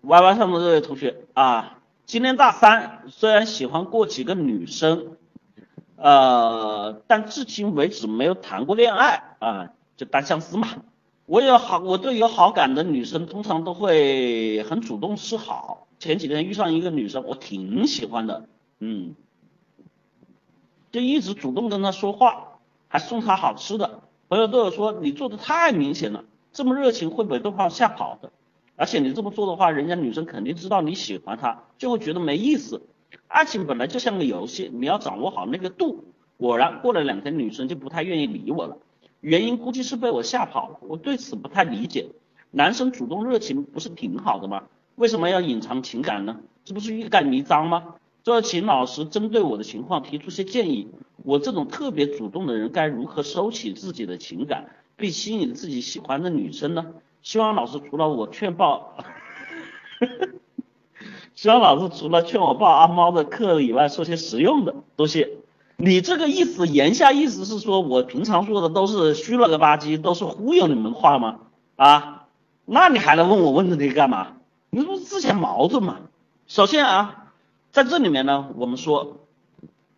Y Y 上的这位同学啊，今年大三，虽然喜欢过几个女生，呃，但至今为止没有谈过恋爱啊，就单相思嘛。我有好，我对有好感的女生通常都会很主动示好。前几天遇上一个女生，我挺喜欢的，嗯，就一直主动跟她说话，还送她好吃的。朋友都有说你做的太明显了，这么热情会被对方吓跑的。而且你这么做的话，人家女生肯定知道你喜欢她，就会觉得没意思。爱情本来就像个游戏，你要掌握好那个度。果然，过了两天，女生就不太愿意理我了，原因估计是被我吓跑了。我对此不太理解，男生主动热情不是挺好的吗？为什么要隐藏情感呢？这不是欲盖弥彰吗？就要请老师针对我的情况提出些建议。我这种特别主动的人该如何收起自己的情感，并吸引自己喜欢的女生呢？希望老师除了我劝报，希望老师除了劝我报阿猫的课以外，说些实用的。多谢。你这个意思，言下意思是说我平常说的都是虚了个吧唧，都是忽悠你们话吗？啊？那你还来问我问题干嘛？你不是自相矛盾吗？首先啊，在这里面呢，我们说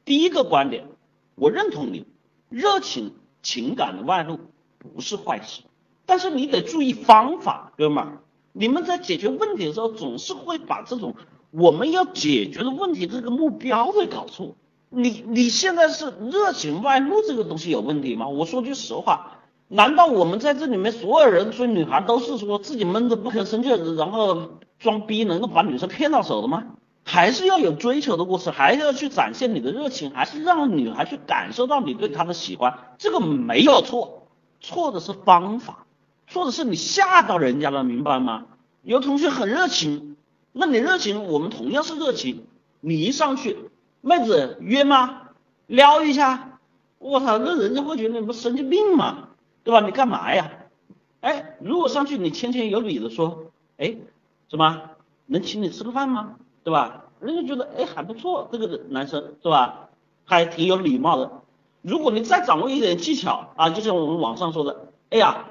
第一个观点，我认同你，热情情感的外露不是坏事。但是你得注意方法，哥们儿，你们在解决问题的时候，总是会把这种我们要解决的问题这个目标给搞错。你你现在是热情外露这个东西有问题吗？我说句实话，难道我们在这里面所有人追女孩都是说自己闷着不吭声就然后装逼能够把女生骗到手的吗？还是要有追求的过程，还是要去展现你的热情，还是让女孩去感受到你对她的喜欢，这个没有错，错的是方法。说的是你吓到人家了，明白吗？有同学很热情，那你热情，我们同样是热情。你一上去，妹子约吗？撩一下，我操，那人家会觉得你不神经病吗？对吧？你干嘛呀？哎，如果上去你谦谦有礼的说，哎，什么能请你吃个饭吗？对吧？人家觉得哎还不错，这个男生是吧？还挺有礼貌的。如果你再掌握一点技巧啊，就像我们网上说的，哎呀。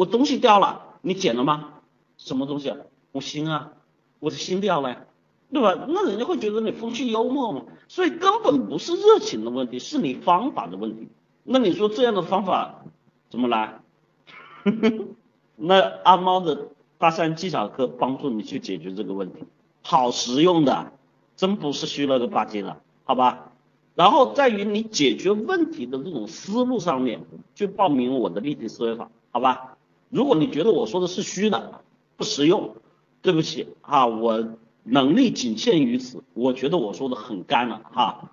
我东西掉了，你捡了吗？什么东西？我心啊，我的心掉了呀，对吧？那人家会觉得你风趣幽默嘛。所以根本不是热情的问题，是你方法的问题。那你说这样的方法怎么来？那阿猫的大三技巧课帮助你去解决这个问题，好实用的，真不是虚了个吧唧的，好吧？然后在于你解决问题的这种思路上面，去报名我的立体思维法，好吧？如果你觉得我说的是虚的，不实用，对不起啊，我能力仅限于此。我觉得我说的很干了哈。